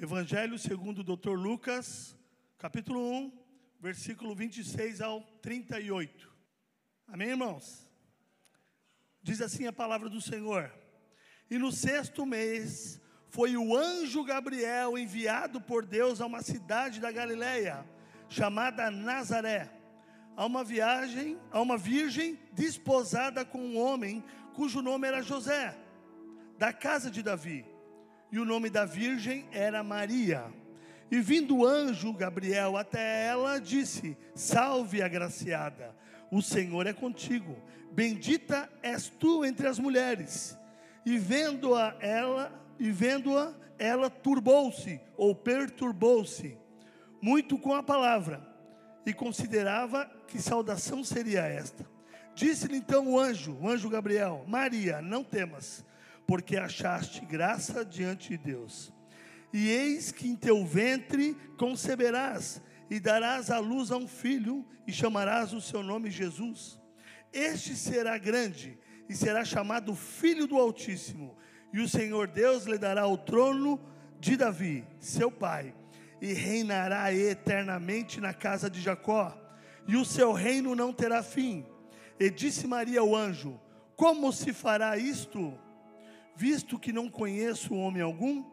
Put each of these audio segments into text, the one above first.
Evangelho segundo o Dr. Lucas, capítulo 1, versículo 26 ao 38. Amém, irmãos? Diz assim a palavra do Senhor. E no sexto mês foi o anjo Gabriel enviado por Deus a uma cidade da Galileia, chamada Nazaré, a uma viagem, a uma virgem desposada com um homem cujo nome era José, da casa de Davi e o nome da virgem era Maria. E vindo o anjo Gabriel até ela, disse: Salve, agraciada, o Senhor é contigo, bendita és tu entre as mulheres. E vendo-a ela, e vendo-a, ela turbou-se ou perturbou-se muito com a palavra e considerava que saudação seria esta. Disse-lhe então o anjo, o anjo Gabriel: Maria, não temas porque achaste graça diante de Deus. E eis que em teu ventre conceberás, e darás à luz a um filho, e chamarás o seu nome Jesus. Este será grande, e será chamado Filho do Altíssimo, e o Senhor Deus lhe dará o trono de Davi, seu pai, e reinará eternamente na casa de Jacó, e o seu reino não terá fim. E disse Maria ao anjo: Como se fará isto? Visto que não conheço homem algum?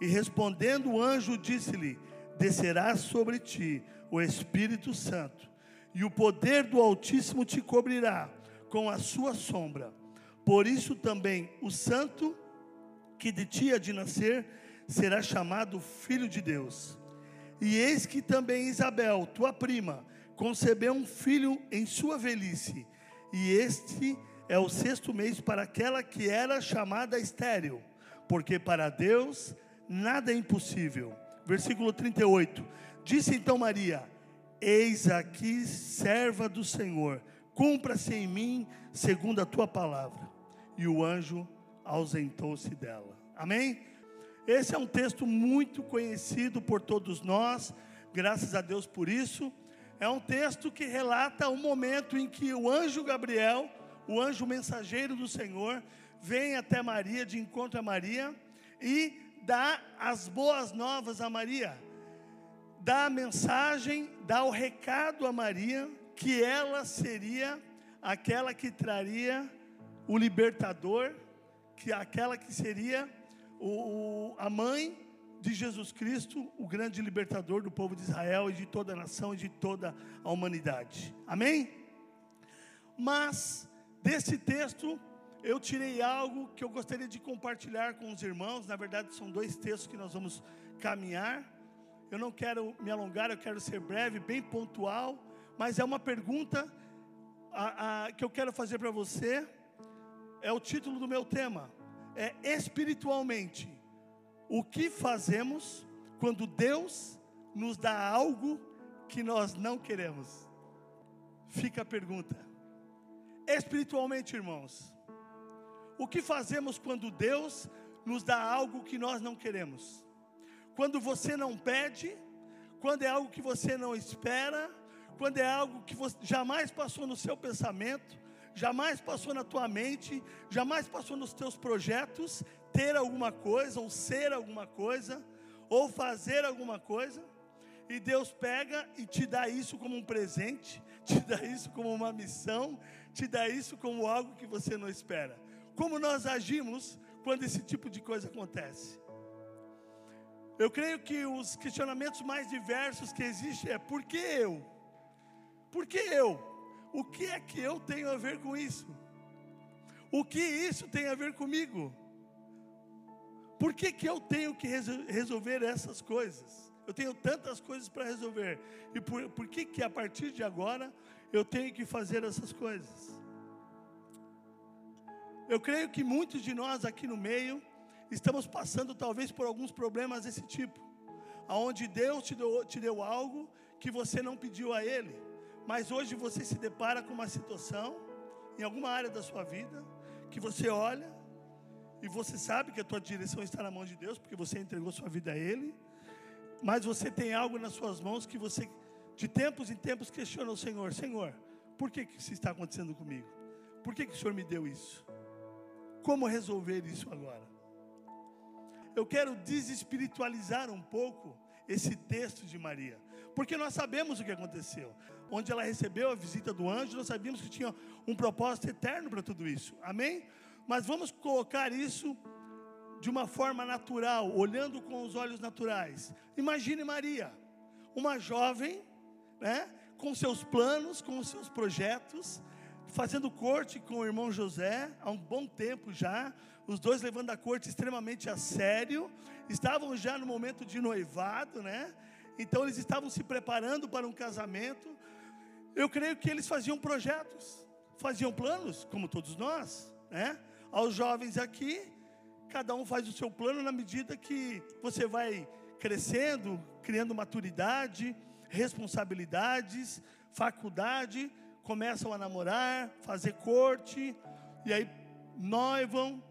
E respondendo o anjo, disse-lhe: Descerá sobre ti o Espírito Santo, e o poder do Altíssimo te cobrirá com a sua sombra. Por isso também o santo que de ti há de nascer será chamado filho de Deus. E eis que também Isabel, tua prima, concebeu um filho em sua velhice, e este é o sexto mês para aquela que era chamada estéril, porque para Deus nada é impossível. Versículo 38. Disse então Maria: Eis aqui, serva do Senhor, cumpra-se em mim segundo a tua palavra. E o anjo ausentou-se dela. Amém? Esse é um texto muito conhecido por todos nós, graças a Deus por isso. É um texto que relata o momento em que o anjo Gabriel o anjo mensageiro do Senhor vem até Maria, de encontro a Maria, e dá as boas novas a Maria, dá a mensagem, dá o recado a Maria, que ela seria aquela que traria o libertador, que aquela que seria o, o, a mãe de Jesus Cristo, o grande libertador do povo de Israel e de toda a nação e de toda a humanidade. Amém? Mas Desse texto, eu tirei algo que eu gostaria de compartilhar com os irmãos. Na verdade, são dois textos que nós vamos caminhar. Eu não quero me alongar, eu quero ser breve, bem pontual. Mas é uma pergunta a, a, que eu quero fazer para você. É o título do meu tema. É espiritualmente. O que fazemos quando Deus nos dá algo que nós não queremos? Fica a pergunta espiritualmente, irmãos. O que fazemos quando Deus nos dá algo que nós não queremos? Quando você não pede, quando é algo que você não espera, quando é algo que você jamais passou no seu pensamento, jamais passou na tua mente, jamais passou nos teus projetos, ter alguma coisa, ou ser alguma coisa, ou fazer alguma coisa, e Deus pega e te dá isso como um presente, te dá isso como uma missão, te dá isso como algo que você não espera. Como nós agimos quando esse tipo de coisa acontece? Eu creio que os questionamentos mais diversos que existem é: por que eu? Por que eu? O que é que eu tenho a ver com isso? O que isso tem a ver comigo? Por que, que eu tenho que resolver essas coisas? Eu tenho tantas coisas para resolver. E por, por que, que a partir de agora eu tenho que fazer essas coisas. Eu creio que muitos de nós aqui no meio estamos passando talvez por alguns problemas desse tipo, aonde Deus te deu, te deu algo que você não pediu a Ele, mas hoje você se depara com uma situação em alguma área da sua vida que você olha e você sabe que a tua direção está na mão de Deus porque você entregou sua vida a Ele, mas você tem algo nas suas mãos que você de tempos em tempos questiona o Senhor: Senhor, por que, que isso está acontecendo comigo? Por que, que o Senhor me deu isso? Como resolver isso agora? eu quero desespiritualizar um pouco esse texto de Maria, porque nós sabemos o que aconteceu. Onde ela recebeu a visita do anjo, nós sabíamos que tinha um propósito eterno para tudo isso, amém? Mas vamos colocar isso de uma forma natural, olhando com os olhos naturais. Imagine Maria, uma jovem, né, com seus planos, com seus projetos, fazendo corte com o irmão José há um bom tempo já, os dois levando a corte extremamente a sério, estavam já no momento de noivado, né? Então eles estavam se preparando para um casamento. Eu creio que eles faziam projetos, faziam planos, como todos nós, né? Aos jovens aqui, cada um faz o seu plano na medida que você vai crescendo, criando maturidade, responsabilidades, faculdade, começam a namorar, fazer corte, e aí noivam,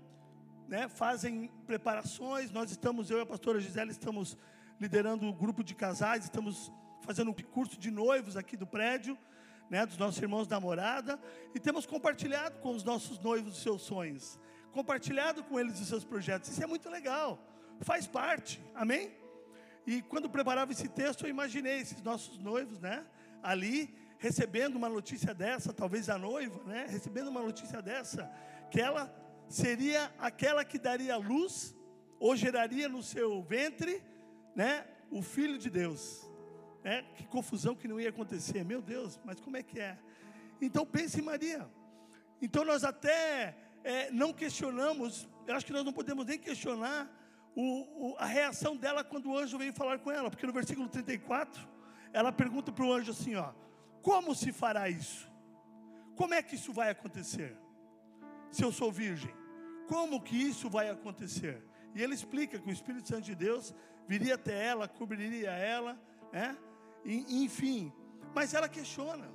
né, fazem preparações. Nós estamos, eu e a pastora Gisele, estamos liderando o um grupo de casais, estamos fazendo um curso de noivos aqui do prédio, né, dos nossos irmãos da morada, e temos compartilhado com os nossos noivos os seus sonhos, compartilhado com eles os seus projetos. Isso é muito legal, faz parte, amém? E quando preparava esse texto, eu imaginei esses nossos noivos, né, ali, recebendo uma notícia dessa, talvez a noiva, né, recebendo uma notícia dessa, que ela seria aquela que daria luz, ou geraria no seu ventre, né, o Filho de Deus. É, que confusão que não ia acontecer, meu Deus, mas como é que é? Então pense em Maria. Então nós até é, não questionamos, eu acho que nós não podemos nem questionar o, o, a reação dela quando o anjo veio falar com ela, porque no versículo 34, ela pergunta para o anjo assim: ó, como se fará isso? Como é que isso vai acontecer? se eu sou virgem? Como que isso vai acontecer? E ele explica que o Espírito Santo de Deus viria até ela, cobriria ela, né? E, enfim. Mas ela questiona.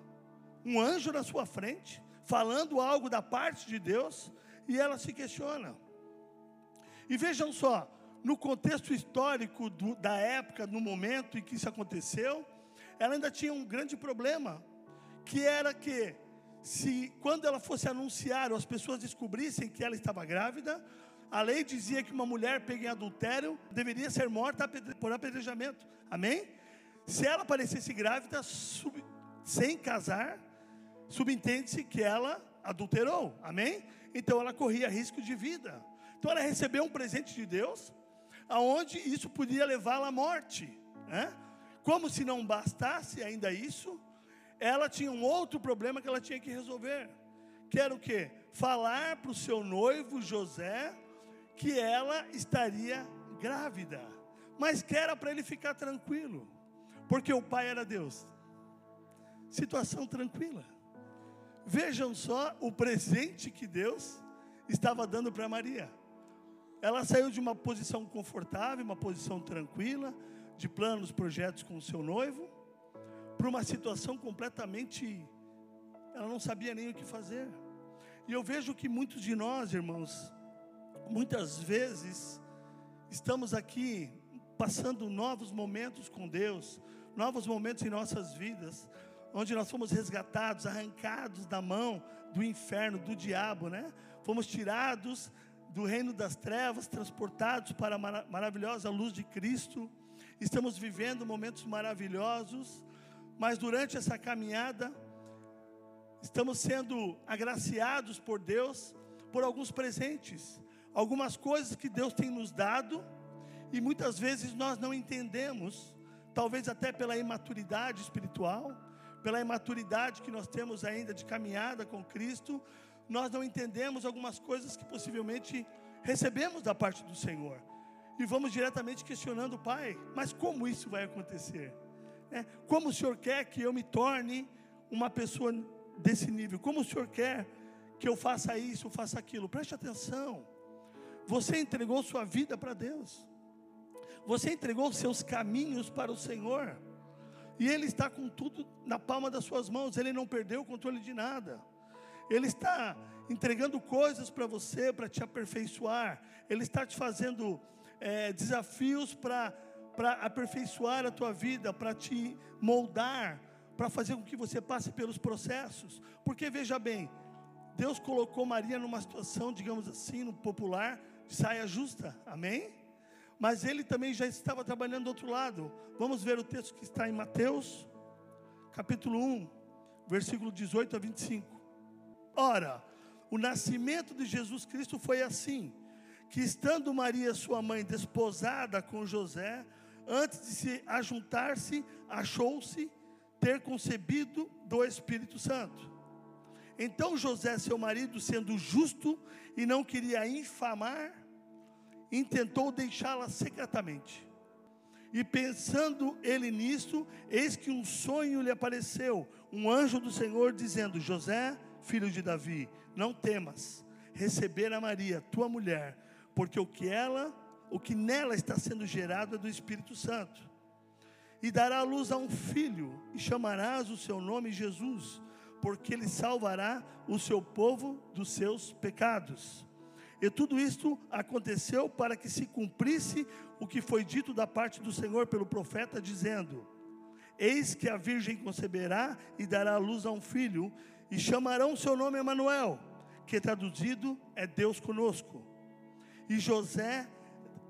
Um anjo na sua frente, falando algo da parte de Deus, e ela se questiona. E vejam só, no contexto histórico do, da época, no momento em que isso aconteceu, ela ainda tinha um grande problema, que era que se quando ela fosse anunciar ou as pessoas descobrissem que ela estava grávida, a lei dizia que uma mulher pega em adultério deveria ser morta por apedrejamento. Amém? Se ela aparecesse grávida sub, sem casar, subentende-se que ela adulterou. Amém? Então ela corria risco de vida. Então ela recebeu um presente de Deus, aonde isso podia levá-la à morte. Né? Como se não bastasse ainda isso, ela tinha um outro problema que ela tinha que resolver. Que era o quê? Falar para o seu noivo José que ela estaria grávida. Mas que era para ele ficar tranquilo. Porque o pai era Deus. Situação tranquila. Vejam só o presente que Deus estava dando para Maria. Ela saiu de uma posição confortável, uma posição tranquila, de planos, projetos com o seu noivo para uma situação completamente. Ela não sabia nem o que fazer. E eu vejo que muitos de nós, irmãos, muitas vezes, estamos aqui passando novos momentos com Deus, novos momentos em nossas vidas, onde nós fomos resgatados, arrancados da mão do inferno, do diabo, né? Fomos tirados do reino das trevas, transportados para a maravilhosa luz de Cristo. Estamos vivendo momentos maravilhosos, mas durante essa caminhada, estamos sendo agraciados por Deus por alguns presentes, algumas coisas que Deus tem nos dado, e muitas vezes nós não entendemos, talvez até pela imaturidade espiritual, pela imaturidade que nós temos ainda de caminhada com Cristo, nós não entendemos algumas coisas que possivelmente recebemos da parte do Senhor. E vamos diretamente questionando o Pai, mas como isso vai acontecer? É, como o Senhor quer que eu me torne uma pessoa desse nível? Como o Senhor quer que eu faça isso, faça aquilo? Preste atenção. Você entregou sua vida para Deus. Você entregou seus caminhos para o Senhor. E Ele está com tudo na palma das suas mãos. Ele não perdeu o controle de nada. Ele está entregando coisas para você, para te aperfeiçoar. Ele está te fazendo é, desafios para aperfeiçoar a tua vida, para te moldar, para fazer com que você passe pelos processos. Porque veja bem, Deus colocou Maria numa situação, digamos assim, no popular, de saia justa. Amém? Mas ele também já estava trabalhando do outro lado. Vamos ver o texto que está em Mateus, capítulo 1, versículo 18 a 25. Ora, o nascimento de Jesus Cristo foi assim: que estando Maria, sua mãe, desposada com José, antes de se ajuntar-se, achou-se ter concebido do Espírito Santo. Então José, seu marido, sendo justo e não queria infamar, intentou deixá-la secretamente. E pensando ele nisto, eis que um sonho lhe apareceu, um anjo do Senhor dizendo: José, filho de Davi, não temas receber a Maria, tua mulher, porque o que ela, o que nela está sendo gerado é do Espírito Santo. E dará a luz a um filho, e chamarás o seu nome Jesus, porque ele salvará o seu povo dos seus pecados. E tudo isto aconteceu para que se cumprisse o que foi dito da parte do Senhor pelo profeta, dizendo: Eis que a virgem conceberá e dará luz a um filho, e chamarão seu nome Emanuel, que traduzido é Deus conosco. E José,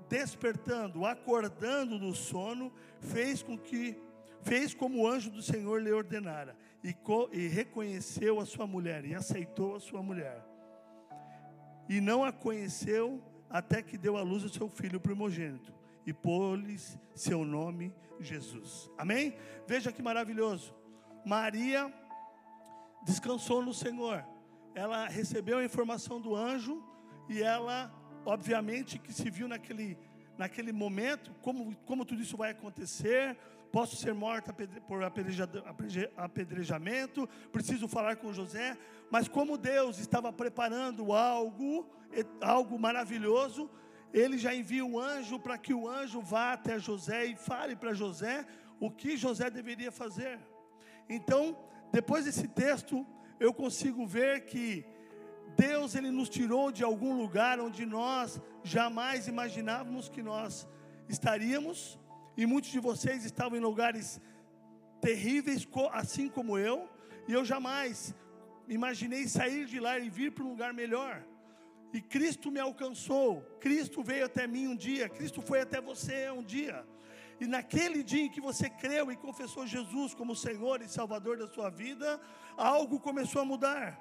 despertando, acordando do sono, fez com que fez como o anjo do Senhor lhe ordenara, e, e reconheceu a sua mulher e aceitou a sua mulher e não a conheceu até que deu à luz o seu filho primogênito e pôs-lhes seu nome Jesus. Amém? Veja que maravilhoso. Maria descansou no Senhor. Ela recebeu a informação do anjo e ela, obviamente, que se viu naquele, naquele momento, como, como tudo isso vai acontecer, posso ser morta por apedrejamento, preciso falar com José, mas como Deus estava preparando algo, algo maravilhoso, ele já envia o anjo para que o anjo vá até José e fale para José o que José deveria fazer. Então, depois desse texto, eu consigo ver que Deus ele nos tirou de algum lugar onde nós jamais imaginávamos que nós estaríamos e muitos de vocês estavam em lugares terríveis, assim como eu, e eu jamais imaginei sair de lá e vir para um lugar melhor. E Cristo me alcançou, Cristo veio até mim um dia, Cristo foi até você um dia. E naquele dia em que você creu e confessou Jesus como Senhor e Salvador da sua vida, algo começou a mudar.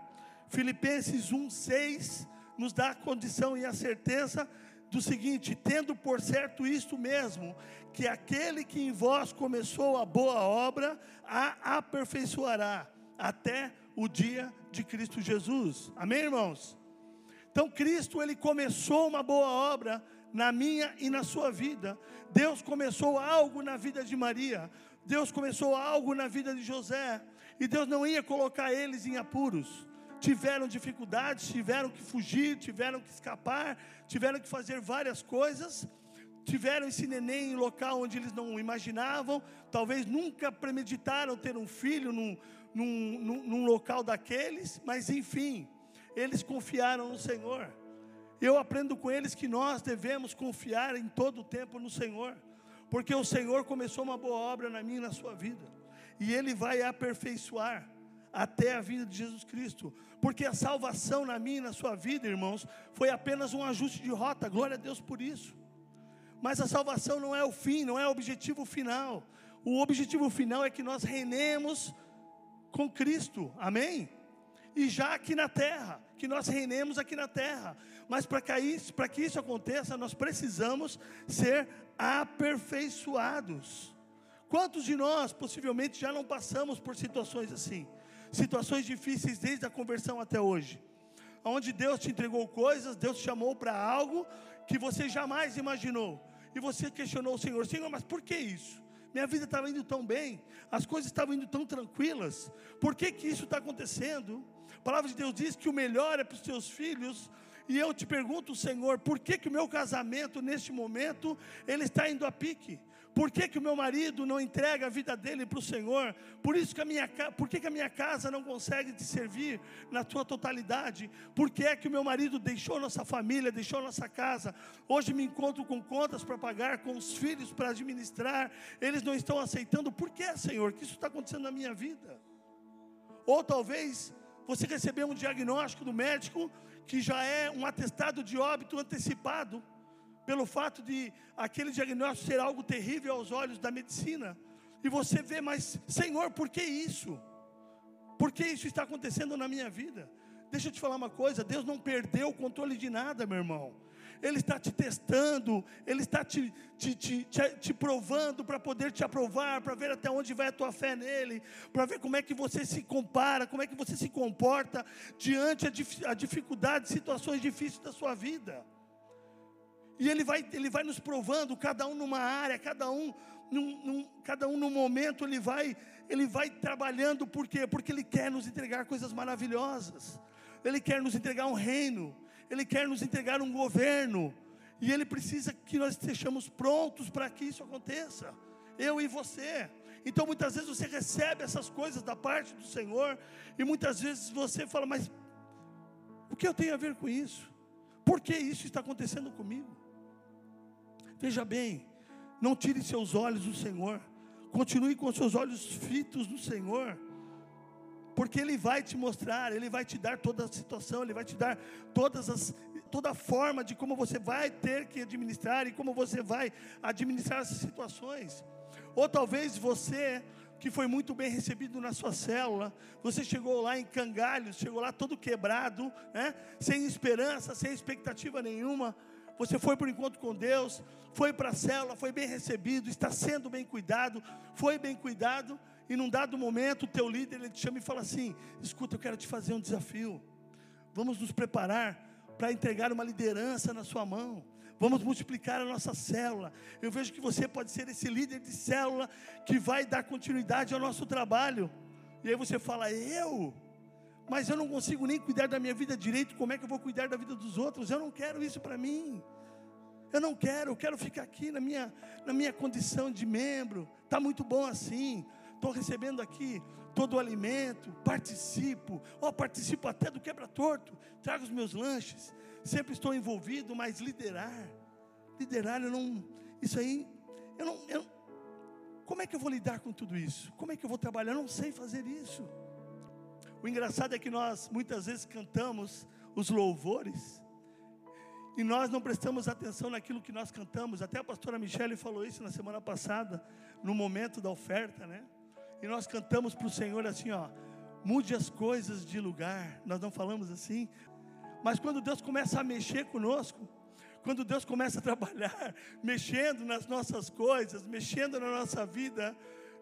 Filipenses 1:6 nos dá a condição e a certeza do seguinte: tendo por certo isto mesmo, que aquele que em vós começou a boa obra, a aperfeiçoará até o dia de Cristo Jesus. Amém, irmãos? Então, Cristo, ele começou uma boa obra na minha e na sua vida. Deus começou algo na vida de Maria. Deus começou algo na vida de José. E Deus não ia colocar eles em apuros tiveram dificuldades, tiveram que fugir, tiveram que escapar, tiveram que fazer várias coisas, tiveram esse neném em local onde eles não imaginavam, talvez nunca premeditaram ter um filho num, num, num, num local daqueles, mas enfim, eles confiaram no Senhor. Eu aprendo com eles que nós devemos confiar em todo o tempo no Senhor, porque o Senhor começou uma boa obra na minha e na sua vida, e Ele vai aperfeiçoar até a vinda de Jesus Cristo, porque a salvação na minha e na sua vida, irmãos, foi apenas um ajuste de rota, glória a Deus por isso. Mas a salvação não é o fim, não é o objetivo final. O objetivo final é que nós reinemos com Cristo, amém? E já aqui na terra, que nós reinemos aqui na terra. Mas para que, isso, que isso aconteça, nós precisamos ser aperfeiçoados. Quantos de nós possivelmente já não passamos por situações assim? Situações difíceis desde a conversão até hoje, onde Deus te entregou coisas, Deus te chamou para algo que você jamais imaginou, e você questionou o Senhor: Senhor, mas por que isso? Minha vida estava indo tão bem, as coisas estavam indo tão tranquilas, por que, que isso está acontecendo? A palavra de Deus diz que o melhor é para os seus filhos, e eu te pergunto, Senhor, por que, que o meu casamento, neste momento, ele está indo a pique? Por que, que o meu marido não entrega a vida dele para o Senhor? Por isso que a minha, por que, que a minha casa não consegue te servir na tua totalidade? Por que é que o meu marido deixou nossa família, deixou nossa casa? Hoje me encontro com contas para pagar, com os filhos para administrar. Eles não estão aceitando. Por que, Senhor, que isso está acontecendo na minha vida? Ou talvez você recebeu um diagnóstico do médico que já é um atestado de óbito antecipado pelo fato de aquele diagnóstico ser algo terrível aos olhos da medicina. E você vê, mas Senhor, por que isso? Por que isso está acontecendo na minha vida? Deixa eu te falar uma coisa: Deus não perdeu o controle de nada, meu irmão. Ele está te testando, Ele está te, te, te, te, te provando para poder te aprovar, para ver até onde vai a tua fé nele, para ver como é que você se compara, como é que você se comporta diante a, a dificuldade, situações difíceis da sua vida. E ele vai, ele vai nos provando, cada um numa área, cada um num, num, cada um no momento, ele vai, ele vai trabalhando, por quê? Porque ele quer nos entregar coisas maravilhosas, ele quer nos entregar um reino, ele quer nos entregar um governo, e Ele precisa que nós estejamos prontos para que isso aconteça, eu e você. Então muitas vezes você recebe essas coisas da parte do Senhor, e muitas vezes você fala, mas o que eu tenho a ver com isso? Por que isso está acontecendo comigo? Veja bem, não tire seus olhos do Senhor, continue com seus olhos fitos no Senhor porque Ele vai te mostrar, Ele vai te dar toda a situação, Ele vai te dar todas as, toda a forma de como você vai ter que administrar e como você vai administrar essas situações. Ou talvez você que foi muito bem recebido na sua célula, você chegou lá em cangalhos, chegou lá todo quebrado, né? sem esperança, sem expectativa nenhuma. Você foi para o encontro com Deus, foi para a célula, foi bem recebido, está sendo bem cuidado, foi bem cuidado, e num dado momento, o teu líder ele te chama e fala assim: escuta, eu quero te fazer um desafio. Vamos nos preparar para entregar uma liderança na sua mão. Vamos multiplicar a nossa célula. Eu vejo que você pode ser esse líder de célula que vai dar continuidade ao nosso trabalho. E aí você fala: eu? Mas eu não consigo nem cuidar da minha vida direito, como é que eu vou cuidar da vida dos outros? Eu não quero isso para mim. Eu não quero, eu quero ficar aqui na minha, na minha condição de membro. Está muito bom assim estou recebendo aqui todo o alimento, participo, ó, oh, participo até do quebra-torto, trago os meus lanches, sempre estou envolvido, mas liderar, liderar, eu não, isso aí, eu não, eu, como é que eu vou lidar com tudo isso? Como é que eu vou trabalhar? Eu não sei fazer isso. O engraçado é que nós muitas vezes cantamos os louvores, e nós não prestamos atenção naquilo que nós cantamos. Até a pastora Michele falou isso na semana passada, no momento da oferta, né? E nós cantamos para o Senhor assim, ó, mude as coisas de lugar. Nós não falamos assim, mas quando Deus começa a mexer conosco, quando Deus começa a trabalhar, mexendo nas nossas coisas, mexendo na nossa vida,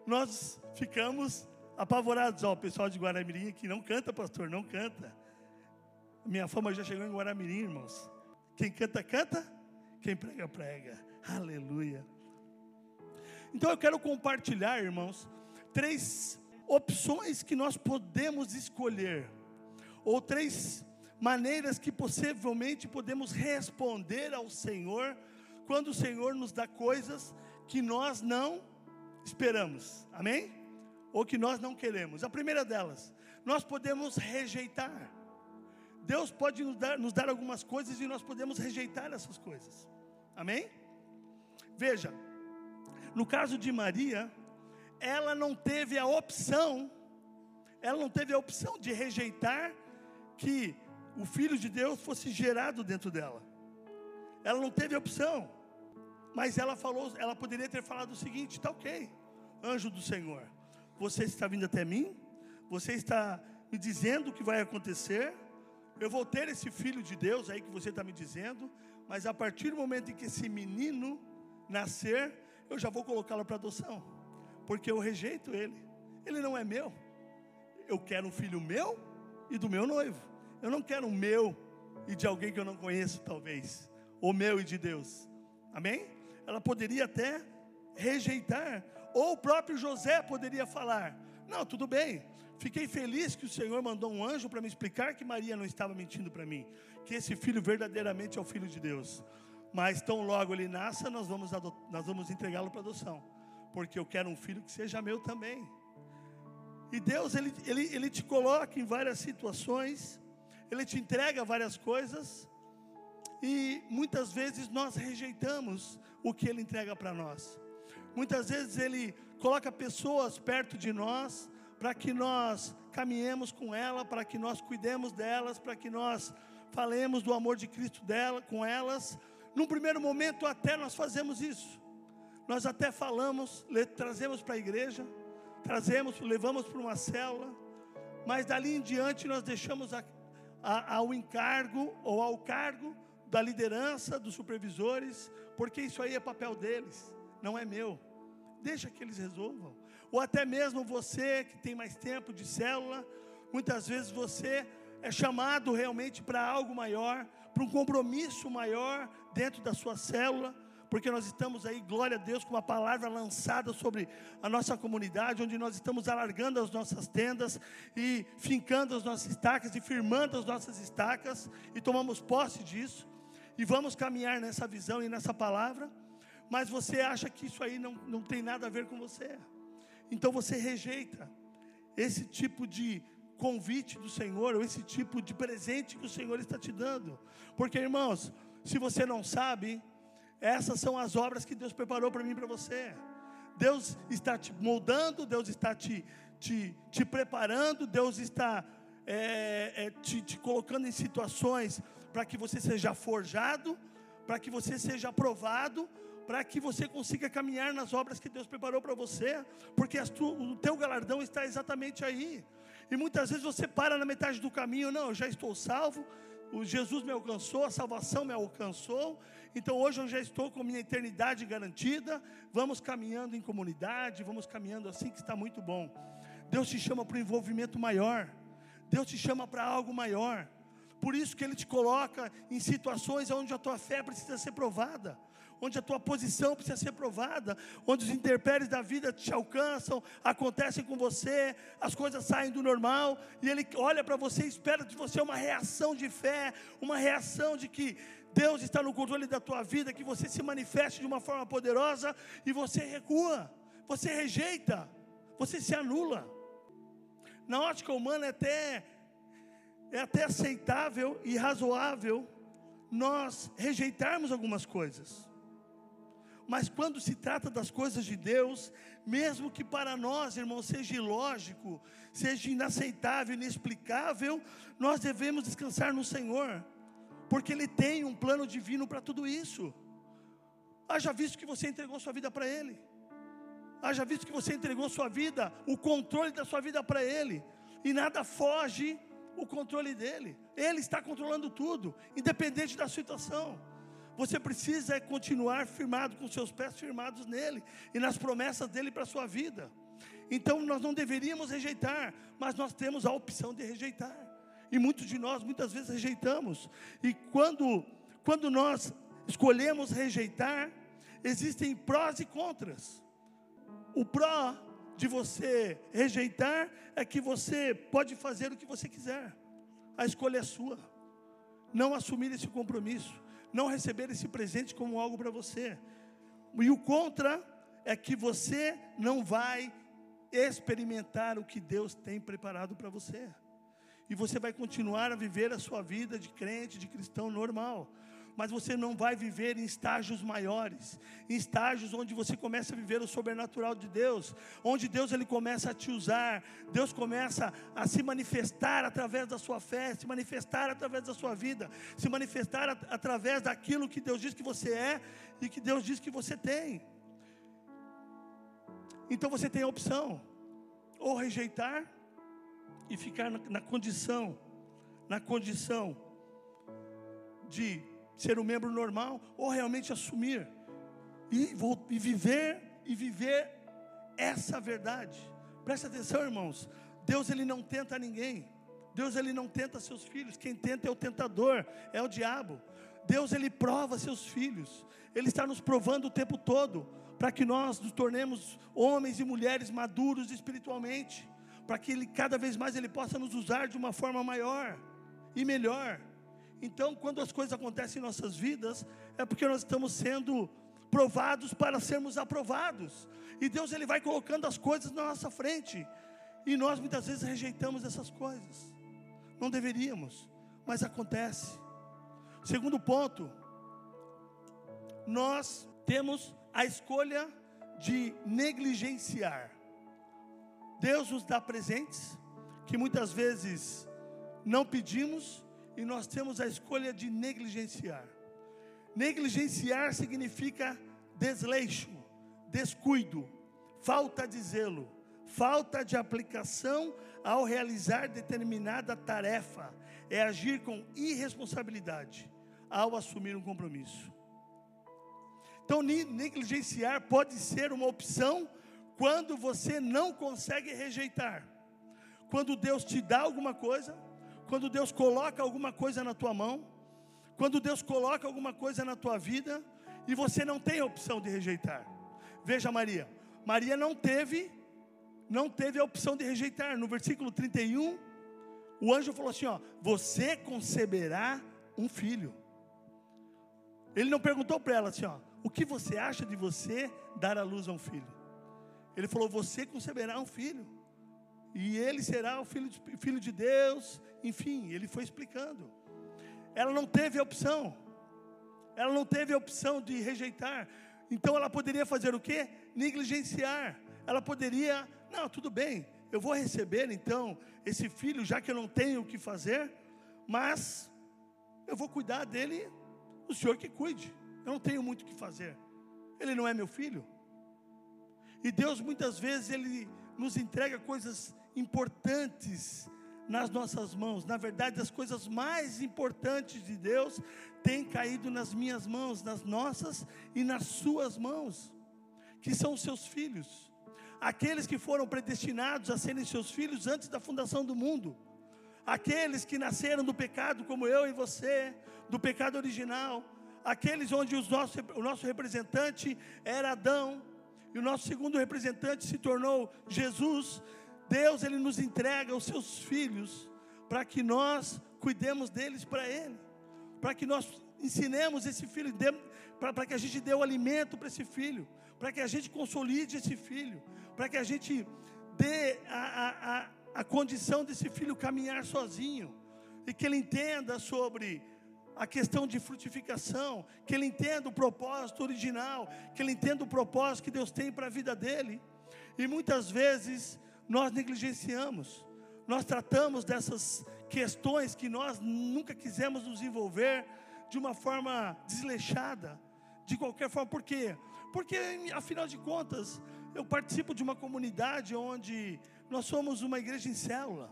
nós ficamos apavorados. Ó, o pessoal de Guaramirim que não canta, pastor, não canta. Minha fama já chegou em Guaramirim, irmãos. Quem canta, canta. Quem prega, prega. Aleluia. Então eu quero compartilhar, irmãos, três opções que nós podemos escolher, ou três maneiras que possivelmente podemos responder ao Senhor quando o Senhor nos dá coisas que nós não esperamos, amém? Ou que nós não queremos. A primeira delas, nós podemos rejeitar. Deus pode nos dar, nos dar algumas coisas e nós podemos rejeitar essas coisas, amém? Veja, no caso de Maria, ela não teve a opção, ela não teve a opção de rejeitar que o Filho de Deus fosse gerado dentro dela. Ela não teve opção, mas ela falou, ela poderia ter falado o seguinte: está ok, anjo do Senhor, você está vindo até mim, você está me dizendo o que vai acontecer, eu vou ter esse filho de Deus aí que você está me dizendo, mas a partir do momento em que esse menino nascer, eu já vou colocá-lo para adoção porque eu rejeito ele. Ele não é meu. Eu quero um filho meu e do meu noivo. Eu não quero um meu e de alguém que eu não conheço, talvez. O meu e de Deus. Amém? Ela poderia até rejeitar. Ou o próprio José poderia falar: Não, tudo bem. Fiquei feliz que o Senhor mandou um anjo para me explicar que Maria não estava mentindo para mim. Que esse filho verdadeiramente é o filho de Deus. Mas tão logo ele nasça, nós vamos, nós vamos entregá-lo para adoção porque eu quero um filho que seja meu também. E Deus, ele, ele, ele te coloca em várias situações, Ele te entrega várias coisas, e muitas vezes nós rejeitamos o que Ele entrega para nós. Muitas vezes Ele coloca pessoas perto de nós, para que nós caminhemos com ela, para que nós cuidemos delas, para que nós falemos do amor de Cristo dela, com elas, Num primeiro momento, até nós fazemos isso. Nós até falamos, trazemos para a igreja, trazemos, levamos para uma célula, mas dali em diante nós deixamos a, a, ao encargo ou ao cargo da liderança, dos supervisores, porque isso aí é papel deles, não é meu. Deixa que eles resolvam. Ou até mesmo você que tem mais tempo de célula, muitas vezes você é chamado realmente para algo maior, para um compromisso maior dentro da sua célula porque nós estamos aí, glória a Deus, com uma palavra lançada sobre a nossa comunidade, onde nós estamos alargando as nossas tendas e fincando as nossas estacas e firmando as nossas estacas, e tomamos posse disso, e vamos caminhar nessa visão e nessa palavra, mas você acha que isso aí não, não tem nada a ver com você, então você rejeita esse tipo de convite do Senhor, ou esse tipo de presente que o Senhor está te dando, porque irmãos, se você não sabe, essas são as obras que Deus preparou para mim e para você. Deus está te moldando, Deus está te, te, te preparando, Deus está é, é, te, te colocando em situações para que você seja forjado, para que você seja aprovado, para que você consiga caminhar nas obras que Deus preparou para você, porque tu, o teu galardão está exatamente aí. E muitas vezes você para na metade do caminho, não, eu já estou salvo, o Jesus me alcançou, a salvação me alcançou, então hoje eu já estou com minha eternidade garantida. Vamos caminhando em comunidade, vamos caminhando assim que está muito bom. Deus te chama para um envolvimento maior. Deus te chama para algo maior. Por isso que Ele te coloca em situações onde a tua fé precisa ser provada onde a tua posição precisa ser provada, onde os intempéries da vida te alcançam, acontecem com você, as coisas saem do normal, e Ele olha para você e espera de você uma reação de fé, uma reação de que Deus está no controle da tua vida, que você se manifeste de uma forma poderosa e você recua, você rejeita, você se anula. Na ótica humana é até, é até aceitável e razoável nós rejeitarmos algumas coisas. Mas quando se trata das coisas de Deus, mesmo que para nós, irmão, seja ilógico, seja inaceitável, inexplicável, nós devemos descansar no Senhor porque Ele tem um plano divino para tudo isso. Haja visto que você entregou sua vida para Ele, haja visto que você entregou sua vida, o controle da sua vida para Ele, e nada foge o controle dele, Ele está controlando tudo, independente da situação. Você precisa continuar firmado com seus pés firmados nele e nas promessas dele para a sua vida. Então nós não deveríamos rejeitar, mas nós temos a opção de rejeitar. E muitos de nós muitas vezes rejeitamos. E quando, quando nós escolhemos rejeitar, existem prós e contras. O pró de você rejeitar é que você pode fazer o que você quiser. A escolha é sua. Não assumir esse compromisso, não receber esse presente como algo para você. E o contra é que você não vai experimentar o que Deus tem preparado para você e você vai continuar a viver a sua vida de crente, de cristão normal. Mas você não vai viver em estágios maiores, em estágios onde você começa a viver o sobrenatural de Deus, onde Deus ele começa a te usar, Deus começa a se manifestar através da sua fé, se manifestar através da sua vida, se manifestar at através daquilo que Deus diz que você é e que Deus diz que você tem. Então você tem a opção, ou rejeitar, e ficar na, na condição, na condição de ser um membro normal, ou realmente assumir e, vou, e viver e viver essa verdade. Presta atenção, irmãos. Deus ele não tenta ninguém. Deus ele não tenta seus filhos. Quem tenta é o tentador, é o diabo. Deus ele prova seus filhos. Ele está nos provando o tempo todo para que nós nos tornemos homens e mulheres maduros espiritualmente para que ele cada vez mais ele possa nos usar de uma forma maior e melhor. Então, quando as coisas acontecem em nossas vidas, é porque nós estamos sendo provados para sermos aprovados. E Deus ele vai colocando as coisas na nossa frente. E nós muitas vezes rejeitamos essas coisas. Não deveríamos, mas acontece. Segundo ponto, nós temos a escolha de negligenciar. Deus nos dá presentes que muitas vezes não pedimos e nós temos a escolha de negligenciar. Negligenciar significa desleixo, descuido, falta de zelo, falta de aplicação ao realizar determinada tarefa, é agir com irresponsabilidade ao assumir um compromisso. Então, negligenciar pode ser uma opção quando você não consegue rejeitar. Quando Deus te dá alguma coisa, quando Deus coloca alguma coisa na tua mão, quando Deus coloca alguma coisa na tua vida e você não tem a opção de rejeitar. Veja Maria, Maria não teve não teve a opção de rejeitar. No versículo 31, o anjo falou assim, ó: "Você conceberá um filho". Ele não perguntou para ela assim, ó: "O que você acha de você dar à luz a um filho?" Ele falou: "Você conceberá um filho" e ele será o filho de, filho de Deus, enfim, ele foi explicando. Ela não teve a opção, ela não teve a opção de rejeitar, então ela poderia fazer o que? Negligenciar, ela poderia, não, tudo bem, eu vou receber então esse filho, já que eu não tenho o que fazer, mas eu vou cuidar dele, o Senhor que cuide, eu não tenho muito o que fazer, ele não é meu filho. E Deus muitas vezes ele nos entrega coisas importantes nas nossas mãos. Na verdade, as coisas mais importantes de Deus têm caído nas minhas mãos, nas nossas e nas suas mãos, que são os seus filhos. Aqueles que foram predestinados a serem seus filhos antes da fundação do mundo. Aqueles que nasceram do pecado, como eu e você, do pecado original. Aqueles onde os nosso, o nosso representante era Adão, e o nosso segundo representante se tornou Jesus. Deus ele nos entrega os seus filhos para que nós cuidemos deles para ele, para que nós ensinemos esse filho, para que a gente dê o alimento para esse filho, para que a gente consolide esse filho, para que a gente dê a, a, a condição desse filho caminhar sozinho e que ele entenda sobre a questão de frutificação, que ele entenda o propósito original, que ele entenda o propósito que Deus tem para a vida dele. E muitas vezes nós negligenciamos, nós tratamos dessas questões que nós nunca quisemos nos envolver de uma forma desleixada, de qualquer forma, por quê? Porque, afinal de contas, eu participo de uma comunidade onde nós somos uma igreja em célula,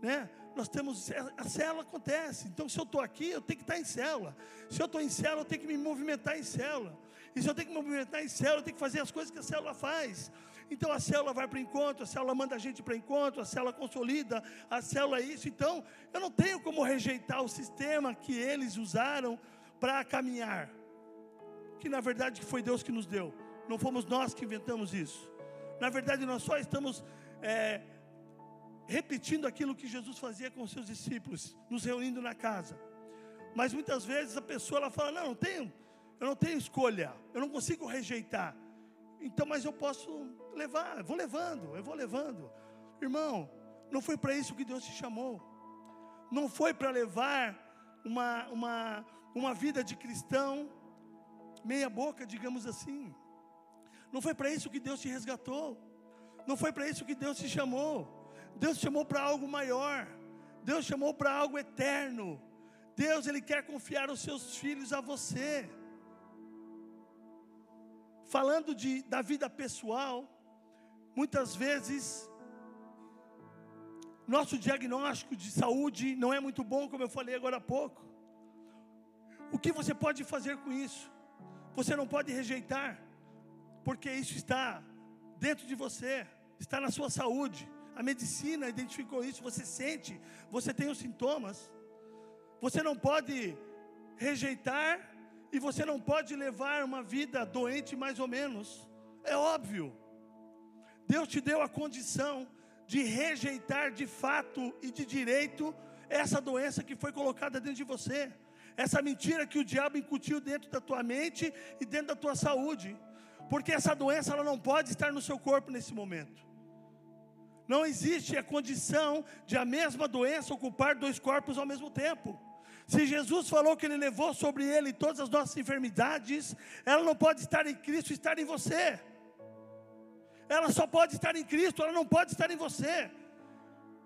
né? Nós temos, a célula acontece, então se eu estou aqui, eu tenho que estar em célula, se eu estou em célula, eu tenho que me movimentar em célula, e se eu tenho que me movimentar em célula, eu tenho que fazer as coisas que a célula faz, então a célula vai para encontro, a célula manda a gente para encontro, a célula consolida, a célula é isso. Então, eu não tenho como rejeitar o sistema que eles usaram para caminhar. Que na verdade foi Deus que nos deu. Não fomos nós que inventamos isso. Na verdade, nós só estamos é, repetindo aquilo que Jesus fazia com seus discípulos, nos reunindo na casa. Mas muitas vezes a pessoa ela fala: não, não tenho, eu não tenho escolha, eu não consigo rejeitar. Então, mas eu posso levar, eu vou levando, eu vou levando. Irmão, não foi para isso que Deus te chamou. Não foi para levar uma, uma, uma vida de cristão meia boca, digamos assim. Não foi para isso que Deus te resgatou. Não foi para isso que Deus te chamou. Deus te chamou para algo maior. Deus chamou para algo eterno. Deus ele quer confiar os seus filhos a você. Falando de, da vida pessoal, Muitas vezes, nosso diagnóstico de saúde não é muito bom, como eu falei agora há pouco. O que você pode fazer com isso? Você não pode rejeitar, porque isso está dentro de você, está na sua saúde. A medicina identificou isso, você sente, você tem os sintomas. Você não pode rejeitar e você não pode levar uma vida doente mais ou menos. É óbvio. Deus te deu a condição de rejeitar de fato e de direito essa doença que foi colocada dentro de você, essa mentira que o diabo incutiu dentro da tua mente e dentro da tua saúde, porque essa doença ela não pode estar no seu corpo nesse momento. Não existe a condição de a mesma doença ocupar dois corpos ao mesmo tempo. Se Jesus falou que Ele levou sobre Ele todas as nossas enfermidades, ela não pode estar em Cristo estar em você ela só pode estar em Cristo, ela não pode estar em você.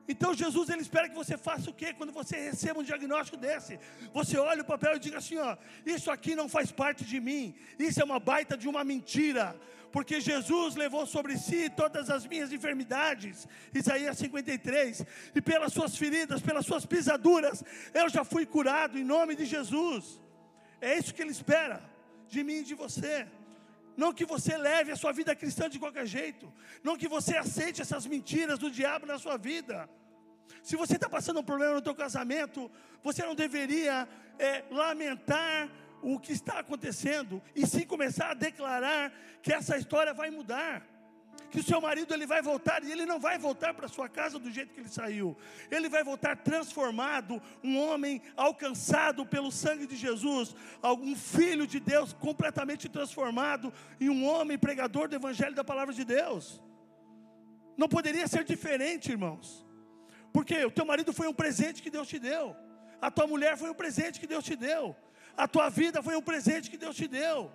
Então Jesus ele espera que você faça o quê? Quando você receba um diagnóstico desse, você olha o papel e diga assim, ó, isso aqui não faz parte de mim. Isso é uma baita de uma mentira. Porque Jesus levou sobre si todas as minhas enfermidades, Isaías 53, e pelas suas feridas, pelas suas pisaduras, eu já fui curado em nome de Jesus. É isso que ele espera de mim e de você. Não que você leve a sua vida cristã de qualquer jeito. Não que você aceite essas mentiras do diabo na sua vida. Se você está passando um problema no teu casamento, você não deveria é, lamentar o que está acontecendo e sim começar a declarar que essa história vai mudar que o seu marido ele vai voltar e ele não vai voltar para sua casa do jeito que ele saiu. Ele vai voltar transformado, um homem alcançado pelo sangue de Jesus, um filho de Deus completamente transformado em um homem pregador do evangelho da palavra de Deus. Não poderia ser diferente, irmãos. Porque o teu marido foi um presente que Deus te deu. A tua mulher foi um presente que Deus te deu. A tua vida foi um presente que Deus te deu.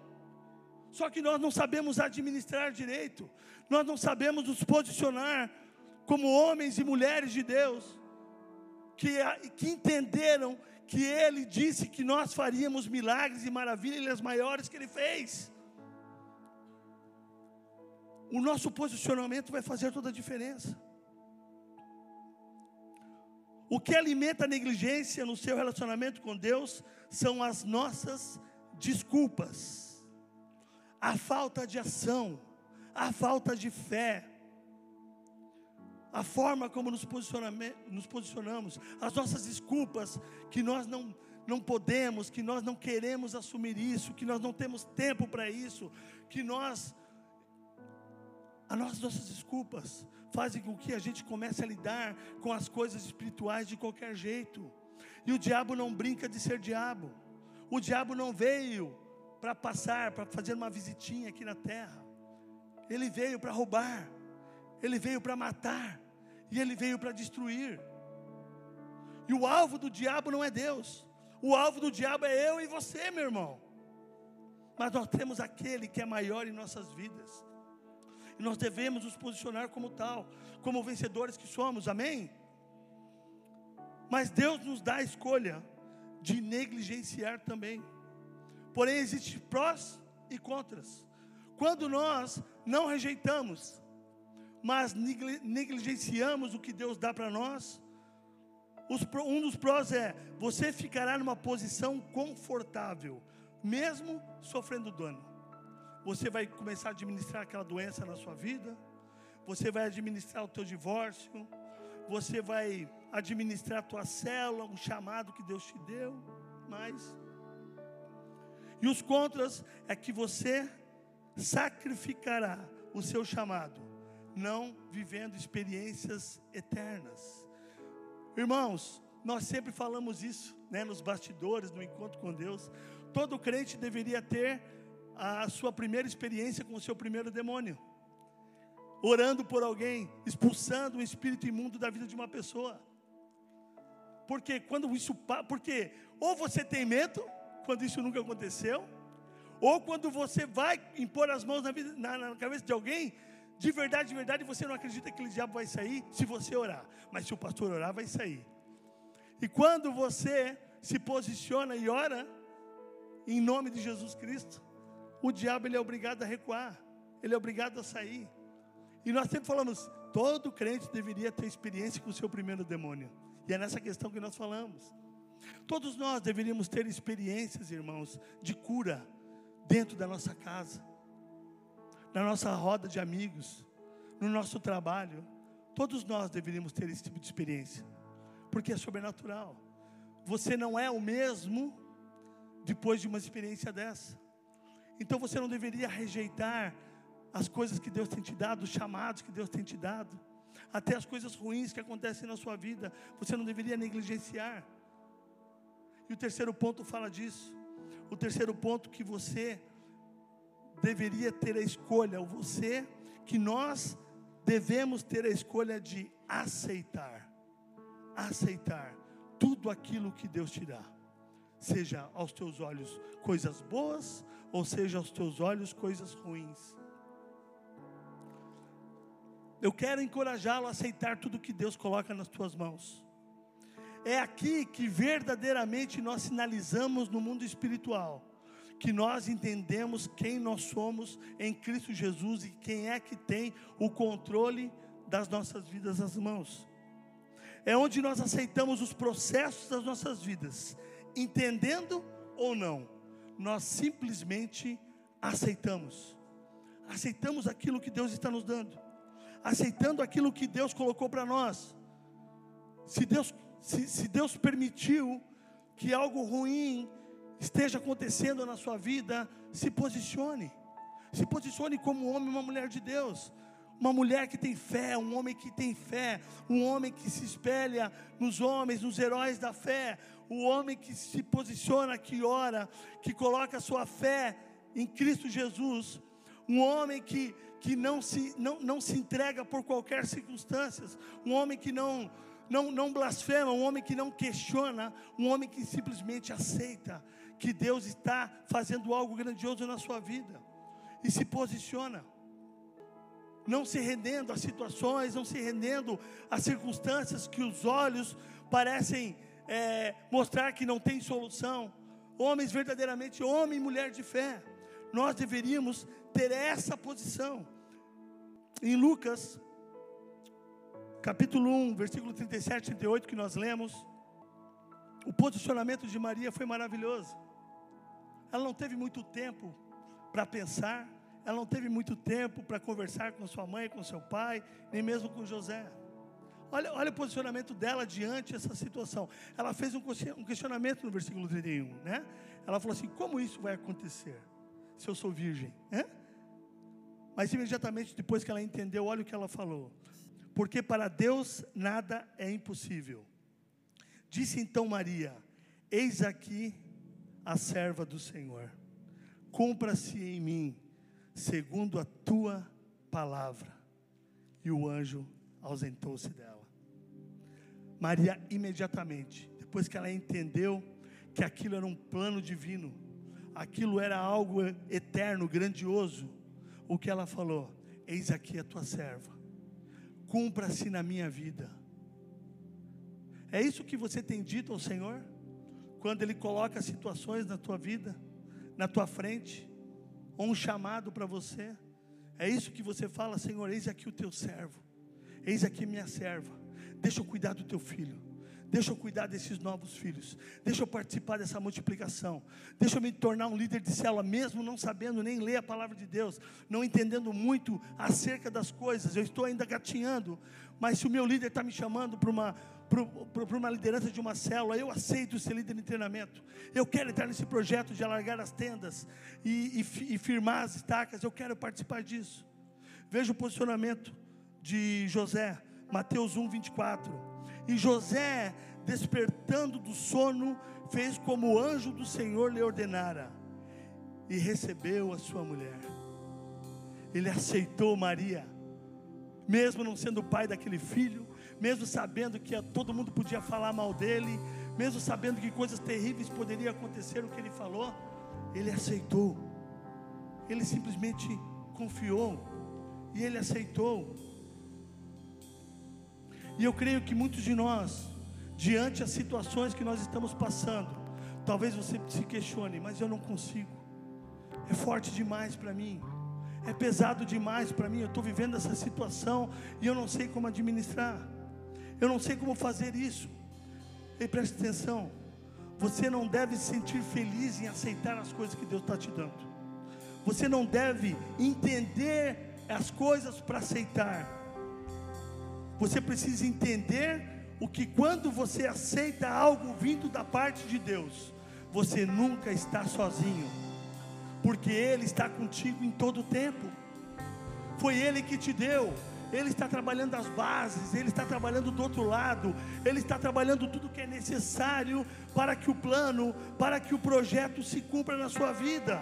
Só que nós não sabemos administrar direito, nós não sabemos nos posicionar como homens e mulheres de Deus, que, que entenderam que Ele disse que nós faríamos milagres e maravilhas maiores que Ele fez. O nosso posicionamento vai fazer toda a diferença. O que alimenta a negligência no seu relacionamento com Deus são as nossas desculpas a falta de ação, a falta de fé, a forma como nos, nos posicionamos, as nossas desculpas, que nós não, não podemos, que nós não queremos assumir isso, que nós não temos tempo para isso, que nós, as nossas desculpas fazem com que a gente comece a lidar com as coisas espirituais de qualquer jeito. E o diabo não brinca de ser diabo. O diabo não veio para passar, para fazer uma visitinha aqui na terra. Ele veio para roubar, ele veio para matar, e ele veio para destruir. E o alvo do diabo não é Deus, o alvo do diabo é eu e você, meu irmão. Mas nós temos aquele que é maior em nossas vidas, e nós devemos nos posicionar como tal, como vencedores que somos, amém? Mas Deus nos dá a escolha de negligenciar também. Porém, existem prós e contras. Quando nós não rejeitamos, mas negligenciamos o que Deus dá para nós, um dos prós é: você ficará numa posição confortável, mesmo sofrendo dano. Você vai começar a administrar aquela doença na sua vida, você vai administrar o teu divórcio, você vai administrar a tua célula, um chamado que Deus te deu, mas e os contras é que você sacrificará o seu chamado, não vivendo experiências eternas. Irmãos, nós sempre falamos isso, né, nos bastidores, no encontro com Deus. Todo crente deveria ter a sua primeira experiência com o seu primeiro demônio. Orando por alguém, expulsando um espírito imundo da vida de uma pessoa. Porque quando isso, porque ou você tem medo, quando isso nunca aconteceu, ou quando você vai impor as mãos na, vida, na, na cabeça de alguém, de verdade, de verdade, você não acredita que aquele diabo vai sair se você orar, mas se o pastor orar, vai sair. E quando você se posiciona e ora, em nome de Jesus Cristo, o diabo ele é obrigado a recuar, ele é obrigado a sair. E nós sempre falamos, todo crente deveria ter experiência com o seu primeiro demônio. E é nessa questão que nós falamos. Todos nós deveríamos ter experiências, irmãos, de cura dentro da nossa casa, na nossa roda de amigos, no nosso trabalho. Todos nós deveríamos ter esse tipo de experiência, porque é sobrenatural. Você não é o mesmo depois de uma experiência dessa. Então você não deveria rejeitar as coisas que Deus tem te dado, os chamados que Deus tem te dado, até as coisas ruins que acontecem na sua vida, você não deveria negligenciar. E o terceiro ponto fala disso. O terceiro ponto que você deveria ter a escolha, você que nós devemos ter a escolha de aceitar. Aceitar tudo aquilo que Deus te dá. Seja aos teus olhos coisas boas, ou seja aos teus olhos coisas ruins. Eu quero encorajá-lo a aceitar tudo que Deus coloca nas tuas mãos. É aqui que verdadeiramente nós sinalizamos no mundo espiritual que nós entendemos quem nós somos em Cristo Jesus e quem é que tem o controle das nossas vidas nas mãos. É onde nós aceitamos os processos das nossas vidas, entendendo ou não, nós simplesmente aceitamos. Aceitamos aquilo que Deus está nos dando, aceitando aquilo que Deus colocou para nós. Se Deus, se, se Deus permitiu que algo ruim esteja acontecendo na sua vida, se posicione. Se posicione como um homem e uma mulher de Deus. Uma mulher que tem fé, um homem que tem fé, um homem que se espelha nos homens, nos heróis da fé, o homem que se posiciona, que ora, que coloca sua fé em Cristo Jesus, um homem que, que não, se, não, não se entrega por qualquer circunstância, um homem que não, não, não blasfema, um homem que não questiona, um homem que simplesmente aceita que Deus está fazendo algo grandioso na sua vida e se posiciona. Não se rendendo a situações, não se rendendo a circunstâncias que os olhos parecem é, mostrar que não tem solução. Homens verdadeiramente, homem e mulher de fé, nós deveríamos ter essa posição. Em Lucas, capítulo 1, versículo 37 e 38, que nós lemos, o posicionamento de Maria foi maravilhoso. Ela não teve muito tempo para pensar, ela não teve muito tempo para conversar com sua mãe, com seu pai, nem mesmo com José. Olha, olha o posicionamento dela diante dessa situação. Ela fez um questionamento no versículo 31, né? Ela falou assim: como isso vai acontecer se eu sou virgem? Né? Mas imediatamente depois que ela entendeu, olha o que ela falou: porque para Deus nada é impossível. Disse então Maria: Eis aqui a serva do Senhor, cumpra-se em mim, segundo a tua palavra. E o anjo ausentou-se dela. Maria, imediatamente, depois que ela entendeu que aquilo era um plano divino, aquilo era algo eterno, grandioso, o que ela falou? Eis aqui a tua serva, cumpra-se na minha vida. É isso que você tem dito ao Senhor? quando Ele coloca situações na tua vida, na tua frente, ou um chamado para você, é isso que você fala, Senhor, eis aqui o teu servo, eis aqui minha serva, deixa eu cuidar do teu filho, deixa eu cuidar desses novos filhos, deixa eu participar dessa multiplicação, deixa eu me tornar um líder de célula, mesmo não sabendo nem ler a palavra de Deus, não entendendo muito acerca das coisas, eu estou ainda gatinhando, mas se o meu líder está me chamando para uma para uma liderança de uma célula, eu aceito ser líder de treinamento. Eu quero entrar nesse projeto de alargar as tendas e, e, e firmar as estacas. Eu quero participar disso. Veja o posicionamento de José, Mateus 1, 24. E José, despertando do sono, fez como o anjo do Senhor lhe ordenara e recebeu a sua mulher. Ele aceitou Maria, mesmo não sendo o pai daquele filho, mesmo sabendo que todo mundo podia falar mal dele, mesmo sabendo que coisas terríveis poderiam acontecer, o que ele falou, ele aceitou. Ele simplesmente confiou e ele aceitou. E eu creio que muitos de nós, diante das situações que nós estamos passando, talvez você se questione, mas eu não consigo. É forte demais para mim. É pesado demais para mim. Eu estou vivendo essa situação e eu não sei como administrar. Eu não sei como fazer isso. E preste atenção. Você não deve se sentir feliz em aceitar as coisas que Deus está te dando. Você não deve entender as coisas para aceitar. Você precisa entender o que quando você aceita algo vindo da parte de Deus, você nunca está sozinho, porque Ele está contigo em todo o tempo. Foi Ele que te deu. Ele está trabalhando as bases, Ele está trabalhando do outro lado, Ele está trabalhando tudo que é necessário para que o plano, para que o projeto se cumpra na sua vida.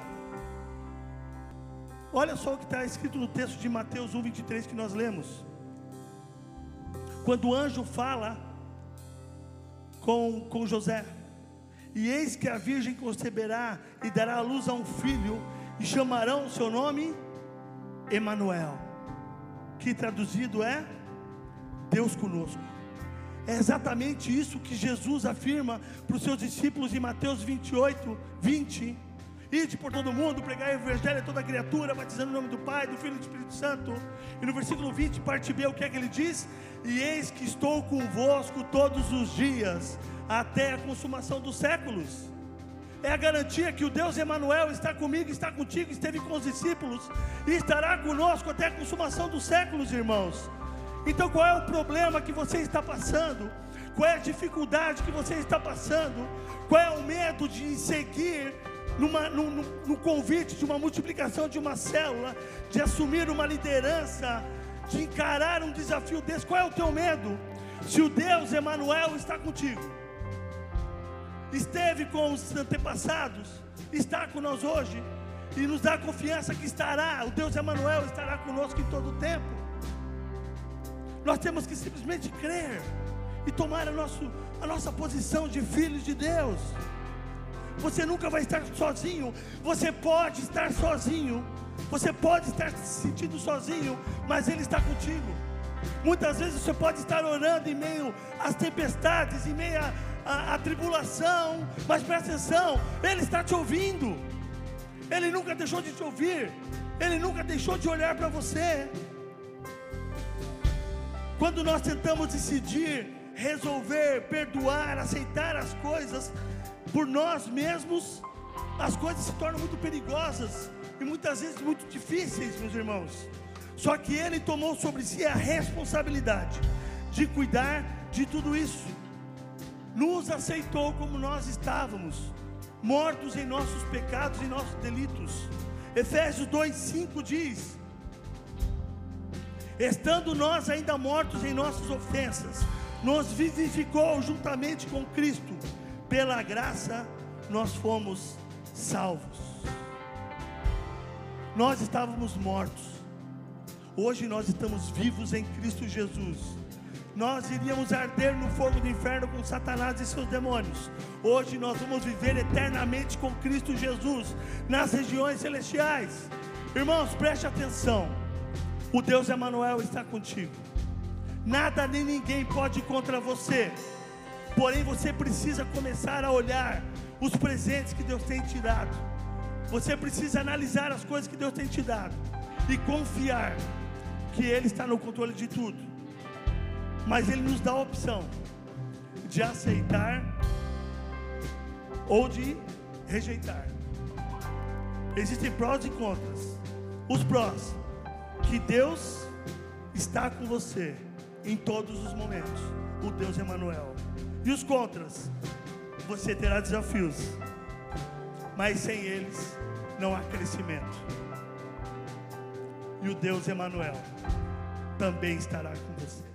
Olha só o que está escrito no texto de Mateus 1, 23 que nós lemos. Quando o anjo fala com, com José, e eis que a virgem conceberá e dará à luz a um filho, e chamarão o seu nome Emanuel que traduzido é Deus conosco. É exatamente isso que Jesus afirma para os seus discípulos em Mateus 28, 20. Ide por todo mundo, pregar o evangelho a toda criatura, batizando o nome do Pai, do Filho e do Espírito Santo. E no versículo 20, parte B, o que é que ele diz? E eis que estou convosco todos os dias, até a consumação dos séculos. É a garantia que o Deus Emanuel está comigo, está contigo, esteve com os discípulos e estará conosco até a consumação dos séculos, irmãos. Então, qual é o problema que você está passando? Qual é a dificuldade que você está passando? Qual é o medo de seguir numa, no, no, no convite de uma multiplicação de uma célula, de assumir uma liderança, de encarar um desafio desse? Qual é o teu medo? Se o Deus Emanuel está contigo, esteve com os antepassados, está conosco hoje e nos dá confiança que estará, o Deus Emanuel estará conosco em todo o tempo. Nós temos que simplesmente crer e tomar a, nosso, a nossa posição de filhos de Deus. Você nunca vai estar sozinho. Você pode estar sozinho. Você pode estar se sentindo sozinho, mas Ele está contigo. Muitas vezes você pode estar orando em meio às tempestades, em meio à tribulação, mas presta atenção, Ele está te ouvindo. Ele nunca deixou de te ouvir. Ele nunca deixou de olhar para você. Quando nós tentamos decidir, resolver, perdoar, aceitar as coisas por nós mesmos, as coisas se tornam muito perigosas e muitas vezes muito difíceis, meus irmãos. Só que Ele tomou sobre si a responsabilidade de cuidar de tudo isso. Nos aceitou como nós estávamos, mortos em nossos pecados e nossos delitos. Efésios 2,5 diz: estando nós ainda mortos em nossas ofensas, nos vivificou juntamente com Cristo, pela graça nós fomos salvos. Nós estávamos mortos, hoje nós estamos vivos em Cristo Jesus. Nós iríamos arder no fogo do inferno com Satanás e seus demônios. Hoje nós vamos viver eternamente com Cristo Jesus nas regiões celestiais. Irmãos, preste atenção. O Deus Emanuel está contigo. Nada nem ninguém pode contra você. Porém, você precisa começar a olhar os presentes que Deus tem te dado. Você precisa analisar as coisas que Deus tem te dado e confiar que Ele está no controle de tudo. Mas Ele nos dá a opção de aceitar ou de rejeitar. Existem prós e contras. Os prós que Deus está com você em todos os momentos. O Deus Emanuel. E os contras? Você terá desafios, mas sem eles não há crescimento. E o Deus Emanuel também estará com você.